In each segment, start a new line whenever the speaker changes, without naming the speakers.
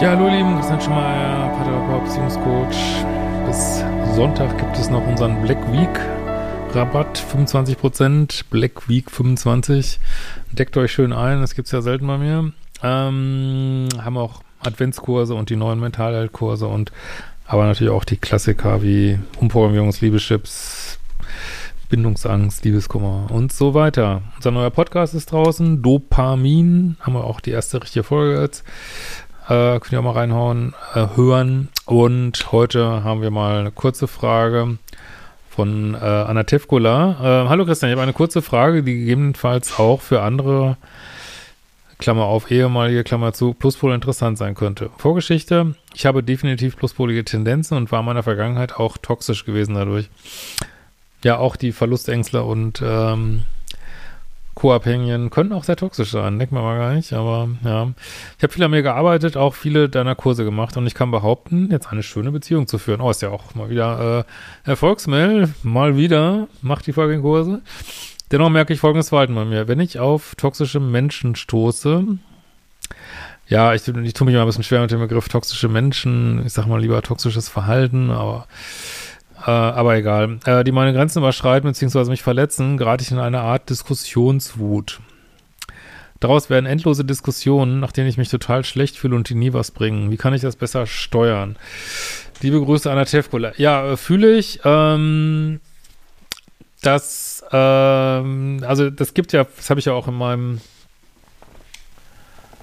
Ja, hallo Lieben, Christian Schmeier, Paterappa, Beziehungscoach. Bis Sonntag gibt es noch unseren Black Week Rabatt, 25%, Black Week 25. Deckt euch schön ein, das gibt's ja selten bei mir. Ähm, haben auch Adventskurse und die neuen Mentalheilkurse und aber natürlich auch die Klassiker wie Umprogrammierungs-Liebeschips, Bindungsangst, Liebeskummer und so weiter. Unser neuer Podcast ist draußen, Dopamin, haben wir auch die erste richtige Folge jetzt. Äh, könnt ihr auch mal reinhauen, äh, hören. Und heute haben wir mal eine kurze Frage von äh, Anna Tevkola. Äh, hallo Christian, ich habe eine kurze Frage, die gegebenenfalls auch für andere, Klammer auf, ehemalige, Klammer zu, Pluspol interessant sein könnte. Vorgeschichte, ich habe definitiv pluspolige Tendenzen und war in meiner Vergangenheit auch toxisch gewesen dadurch. Ja, auch die Verlustängstler und ähm, Co-Abhängigen können auch sehr toxisch sein, denkt man mal gar nicht, aber ja. Ich habe viel an mir gearbeitet, auch viele deiner Kurse gemacht und ich kann behaupten, jetzt eine schöne Beziehung zu führen. Oh, ist ja auch mal wieder äh, Erfolgsmail, mal wieder, macht die folgenden Kurse. Dennoch merke ich folgendes Verhalten bei mir. Wenn ich auf toxische Menschen stoße, ja, ich, ich tue mich mal ein bisschen schwer mit dem Begriff toxische Menschen, ich sag mal lieber toxisches Verhalten, aber äh, aber egal. Äh, die meine Grenzen überschreiten bzw. mich verletzen, gerate ich in eine Art Diskussionswut. Daraus werden endlose Diskussionen, nach denen ich mich total schlecht fühle und die nie was bringen. Wie kann ich das besser steuern? Liebe Grüße Anna Tevkola. Ja, äh, fühle ich, ähm, dass, ähm, also das gibt ja, das habe ich ja auch in meinem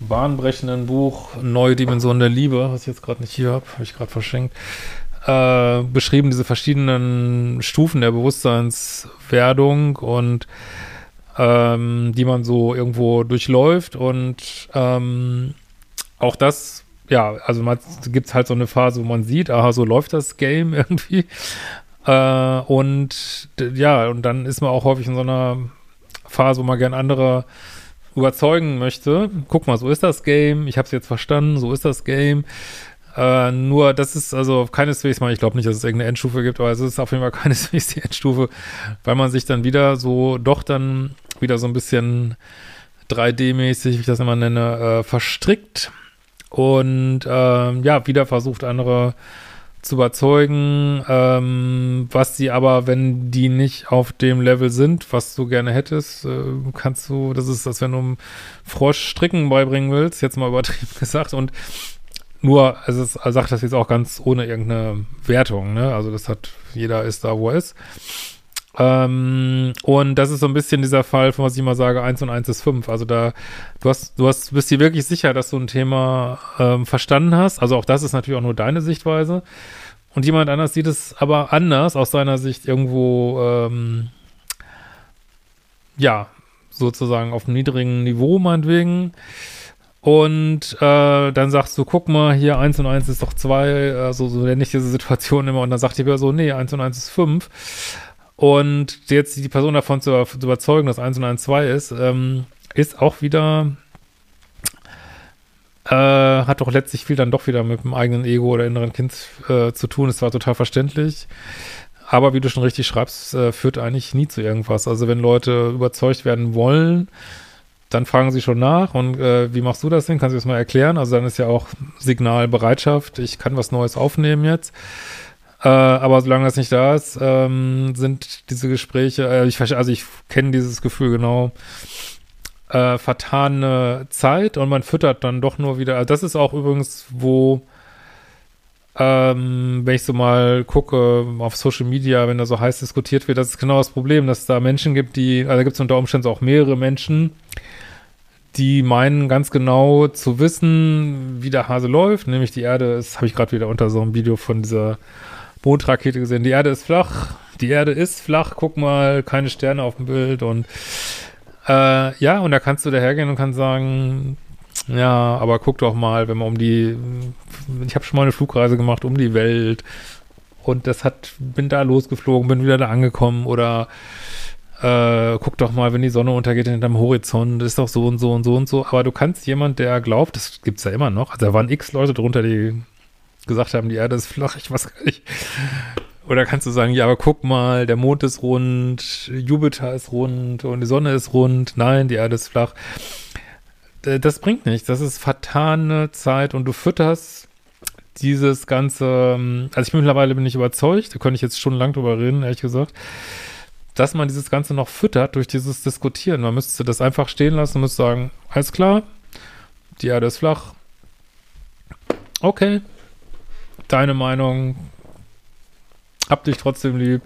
bahnbrechenden Buch Neue Dimensionen der Liebe, was ich jetzt gerade nicht hier habe, habe ich gerade verschenkt, äh, beschrieben, diese verschiedenen Stufen der Bewusstseinswerdung und ähm, die man so irgendwo durchläuft und ähm, auch das, ja, also man gibt halt so eine Phase, wo man sieht, aha, so läuft das Game irgendwie. Äh, und ja, und dann ist man auch häufig in so einer Phase, wo man gern andere überzeugen möchte. Guck mal, so ist das Game, ich habe es jetzt verstanden, so ist das Game. Äh, nur, das ist also keineswegs mal, ich glaube nicht, dass es irgendeine Endstufe gibt, aber es ist auf jeden Fall keineswegs die Endstufe, weil man sich dann wieder so, doch dann wieder so ein bisschen 3D-mäßig, wie ich das immer nenne, äh, verstrickt und äh, ja, wieder versucht, andere zu überzeugen, ähm, was sie aber, wenn die nicht auf dem Level sind, was du gerne hättest, äh, kannst du, das ist, als wenn du einem Frosch Stricken beibringen willst, jetzt mal übertrieben gesagt, und nur, es sagt das jetzt auch ganz ohne irgendeine Wertung, ne? Also das hat, jeder ist da, wo er ist. Ähm, und das ist so ein bisschen dieser Fall, von was ich immer sage, 1 und 1 ist 5. Also da, du hast, du hast, bist dir wirklich sicher, dass du ein Thema ähm, verstanden hast. Also auch das ist natürlich auch nur deine Sichtweise. Und jemand anders sieht es aber anders, aus seiner Sicht irgendwo, ähm, ja, sozusagen auf einem niedrigen Niveau meinetwegen. Und äh, dann sagst du, guck mal, hier 1 und 1 ist doch 2, also so nenne ich diese Situation immer. Und dann sagt die Person, nee, 1 und 1 ist 5. Und jetzt die Person davon zu, zu überzeugen, dass 1 und 1 2 ist, ähm, ist auch wieder, äh, hat doch letztlich viel dann doch wieder mit dem eigenen Ego oder inneren Kind äh, zu tun. Es war total verständlich. Aber wie du schon richtig schreibst, äh, führt eigentlich nie zu irgendwas. Also wenn Leute überzeugt werden wollen, dann fragen sie schon nach und äh, wie machst du das denn? Kannst du das mal erklären? Also dann ist ja auch Signalbereitschaft, ich kann was Neues aufnehmen jetzt. Äh, aber solange das nicht da ist, ähm, sind diese Gespräche, äh, ich also ich kenne dieses Gefühl genau, äh, vertane Zeit und man füttert dann doch nur wieder. Also das ist auch übrigens, wo ähm, wenn ich so mal gucke auf Social Media, wenn da so heiß diskutiert wird, das ist genau das Problem, dass es da Menschen gibt, die, also da gibt es unter Umständen auch mehrere Menschen, die meinen ganz genau zu wissen, wie der Hase läuft, nämlich die Erde ist, habe ich gerade wieder unter so einem Video von dieser Mondrakete gesehen, die Erde ist flach, die Erde ist flach, guck mal, keine Sterne auf dem Bild und äh, ja, und da kannst du dahergehen und kannst sagen, ja, aber guck doch mal, wenn man um die, ich habe schon mal eine Flugreise gemacht um die Welt und das hat, bin da losgeflogen, bin wieder da angekommen oder äh, guck doch mal, wenn die Sonne untergeht hinterm Horizont, ist doch so und so und so und so. Aber du kannst jemand, der glaubt, das gibt's ja immer noch, also da waren x Leute drunter, die gesagt haben, die Erde ist flach, ich weiß gar nicht. Oder kannst du sagen, ja, aber guck mal, der Mond ist rund, Jupiter ist rund und die Sonne ist rund. Nein, die Erde ist flach. Äh, das bringt nichts. Das ist vertane Zeit und du fütterst dieses ganze, ähm, also ich bin mittlerweile bin ich überzeugt, da könnte ich jetzt schon lang drüber reden, ehrlich gesagt, dass man dieses Ganze noch füttert durch dieses Diskutieren. Man müsste das einfach stehen lassen und müsste sagen, alles klar, die Erde ist flach. Okay, deine Meinung, hab dich trotzdem lieb.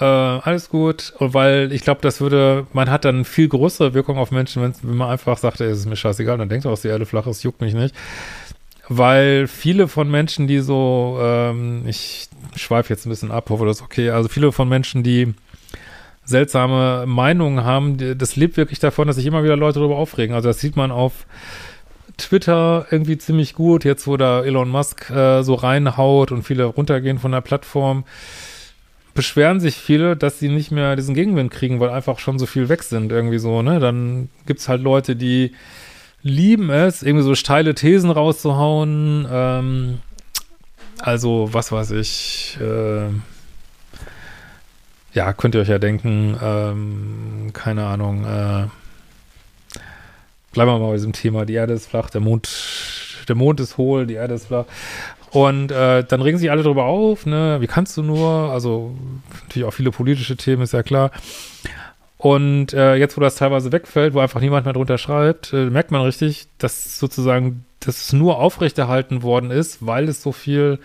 Äh, alles gut. Weil ich glaube, das würde, man hat dann viel größere Wirkung auf Menschen, wenn man einfach sagt, ey, es ist mir scheißegal, dann denkt auch, die Erde flach ist, juckt mich nicht. Weil viele von Menschen, die so, ähm, ich schweife jetzt ein bisschen ab, hoffe, das ist okay, also viele von Menschen, die seltsame Meinungen haben, das lebt wirklich davon, dass sich immer wieder Leute darüber aufregen. Also das sieht man auf Twitter irgendwie ziemlich gut, jetzt wo da Elon Musk äh, so reinhaut und viele runtergehen von der Plattform, beschweren sich viele, dass sie nicht mehr diesen Gegenwind kriegen, weil einfach schon so viel weg sind irgendwie so, ne? Dann gibt's halt Leute, die lieben es, irgendwie so steile Thesen rauszuhauen, ähm, also, was weiß ich, äh, ja, könnt ihr euch ja denken, ähm, keine Ahnung, äh, bleiben wir mal bei diesem Thema, die Erde ist flach, der Mond, der Mond ist hohl, die Erde ist flach. Und äh, dann regen sich alle darüber auf, ne, wie kannst du nur, also natürlich auch viele politische Themen, ist ja klar. Und äh, jetzt, wo das teilweise wegfällt, wo einfach niemand mehr drunter schreibt, äh, merkt man richtig, dass sozusagen, dass es nur aufrechterhalten worden ist, weil es so viel,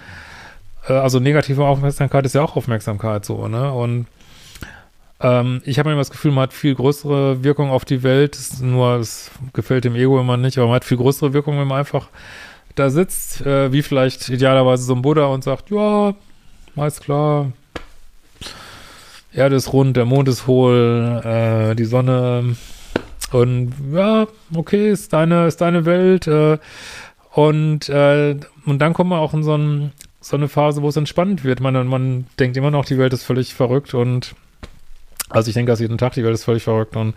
äh, also negative Aufmerksamkeit ist ja auch Aufmerksamkeit so, ne? Und ähm, ich habe immer das Gefühl, man hat viel größere Wirkung auf die Welt. Das nur, es gefällt dem Ego immer nicht, aber man hat viel größere Wirkung, wenn man einfach da sitzt, äh, wie vielleicht idealerweise so ein Buddha und sagt, ja, alles klar, Erde ist rund, der Mond ist hohl, äh, die Sonne und ja, okay, ist deine, ist deine Welt äh, und, äh, und dann kommen wir auch in so, ein, so eine Phase, wo es entspannt wird. Man, man denkt immer noch, die Welt ist völlig verrückt und also ich denke das jeden Tag, die Welt ist völlig verrückt und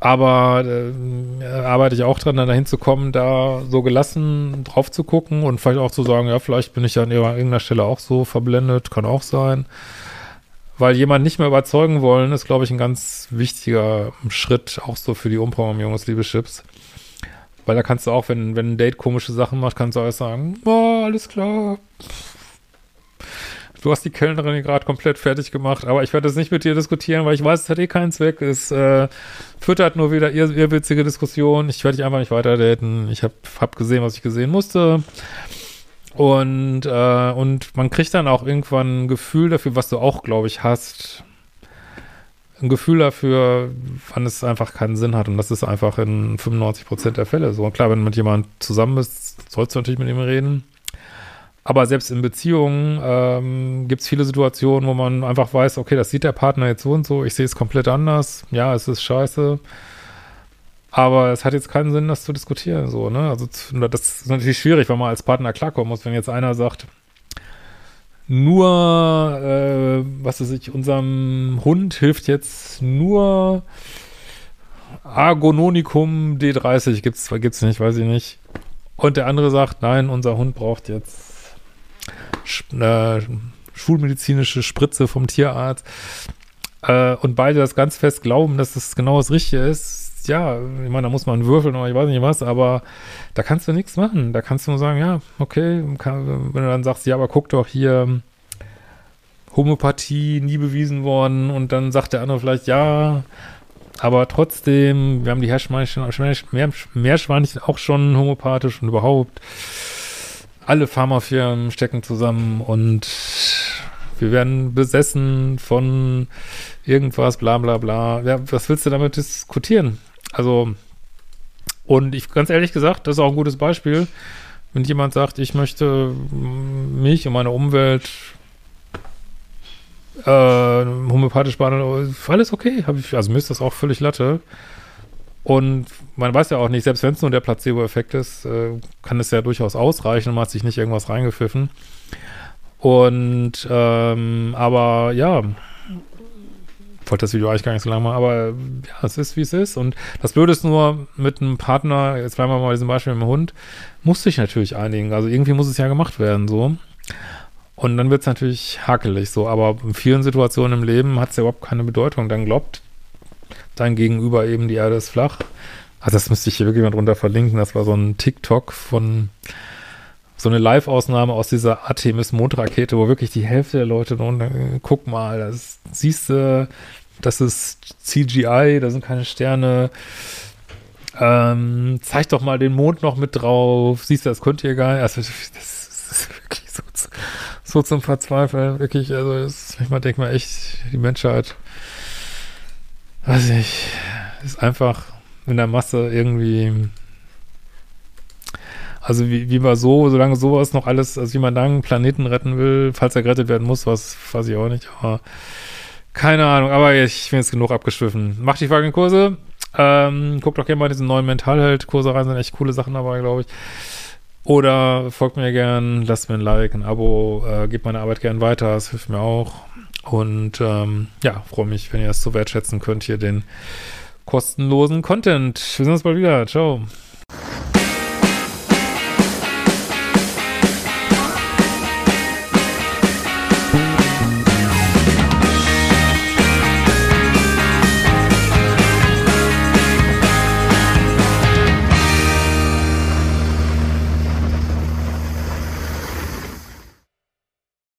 aber äh, arbeite ich auch dran, dann dahin zu kommen, da so gelassen drauf zu gucken und vielleicht auch zu sagen, ja, vielleicht bin ich an irgendeiner Stelle auch so verblendet, kann auch sein. Weil jemand nicht mehr überzeugen wollen, ist, glaube ich, ein ganz wichtiger Schritt, auch so für die Umprogrammierung des Liebeschips. Weil da kannst du auch, wenn, wenn ein Date komische Sachen macht, kannst du alles sagen, oh, alles klar, Du hast die Kellnerin gerade komplett fertig gemacht, aber ich werde das nicht mit dir diskutieren, weil ich weiß, es hat eh keinen Zweck. Es äh, füttert nur wieder ihr, ihr witzige Diskussion. Ich werde dich einfach nicht weiter daten. Ich habe hab gesehen, was ich gesehen musste. Und, äh, und man kriegt dann auch irgendwann ein Gefühl dafür, was du auch, glaube ich, hast. Ein Gefühl dafür, wann es einfach keinen Sinn hat. Und das ist einfach in 95 Prozent der Fälle so. Und klar, wenn du mit jemandem zusammen bist, sollst du natürlich mit ihm reden. Aber selbst in Beziehungen ähm, gibt es viele Situationen, wo man einfach weiß, okay, das sieht der Partner jetzt so und so, ich sehe es komplett anders. Ja, es ist scheiße. Aber es hat jetzt keinen Sinn, das zu diskutieren, so, ne? Also, das ist natürlich schwierig, weil man als Partner klarkommen muss, wenn jetzt einer sagt, nur, äh, was weiß ich, unserem Hund hilft jetzt nur Argononicum D30, gibt's, gibt's nicht, weiß ich nicht. Und der andere sagt, nein, unser Hund braucht jetzt äh, schulmedizinische Spritze vom Tierarzt. Äh, und beide das ganz fest glauben, dass das genau das Richtige ist, ja, ich meine, da muss man würfeln oder ich weiß nicht was, aber da kannst du nichts machen. Da kannst du nur sagen, ja, okay, kann, wenn du dann sagst, ja, aber guck doch hier, Homöopathie nie bewiesen worden. Und dann sagt der andere vielleicht, ja, aber trotzdem, wir haben die Meerschweinchen, Meerschweinchen auch schon homöopathisch und überhaupt alle Pharmafirmen stecken zusammen und wir werden besessen von irgendwas, bla bla bla. Ja, was willst du damit diskutieren? Also, und ich, ganz ehrlich gesagt, das ist auch ein gutes Beispiel, wenn jemand sagt, ich möchte mich und meine Umwelt äh, homöopathisch behandeln, alles okay, ich, also mir ist das auch völlig Latte. Und man weiß ja auch nicht, selbst wenn es nur der Placebo-Effekt ist, äh, kann es ja durchaus ausreichen und man hat sich nicht irgendwas reingepfiffen. Und, ähm, aber ja, wollte das Video eigentlich gar nicht so lange machen, aber ja, es ist, wie es ist. Und das Blöde ist nur, mit einem Partner, jetzt bleiben wir mal bei diesem Beispiel mit dem Hund, muss sich natürlich einigen. Also irgendwie muss es ja gemacht werden, so. Und dann wird es natürlich hakelig, so. Aber in vielen Situationen im Leben hat es ja überhaupt keine Bedeutung. Dann glaubt dein Gegenüber eben, die Erde ist flach. Also das müsste ich hier wirklich mal drunter verlinken. Das war so ein TikTok von so eine Live-Ausnahme aus dieser Artemis-Mondrakete, wo wirklich die Hälfte der Leute drunter, guck mal, das siehst du, das ist CGI, da sind keine Sterne. Ähm, zeig doch mal den Mond noch mit drauf. Siehst du, das könnt ihr nicht. Also, das ist wirklich so, so zum Verzweifeln. Wirklich, also, das, manchmal denkt man echt, die Menschheit, weiß ich, ist einfach in der Masse irgendwie also wie, wie war so, solange sowas noch alles, also wie man dann Planeten retten will, falls er gerettet werden muss, was weiß ich auch nicht, aber keine Ahnung, aber ich bin jetzt genug abgeschwiffen. Macht die folgenden Kurse. Ähm, guckt doch gerne mal diesen neuen Mentalheld-Kurse rein, sind echt coole Sachen dabei, glaube ich. Oder folgt mir gern, lasst mir ein Like, ein Abo, äh, gebt meine Arbeit gern weiter, das hilft mir auch. Und ähm, ja, freue mich, wenn ihr es so wertschätzen könnt, hier den kostenlosen Content. Wir sehen uns bald wieder. Ciao.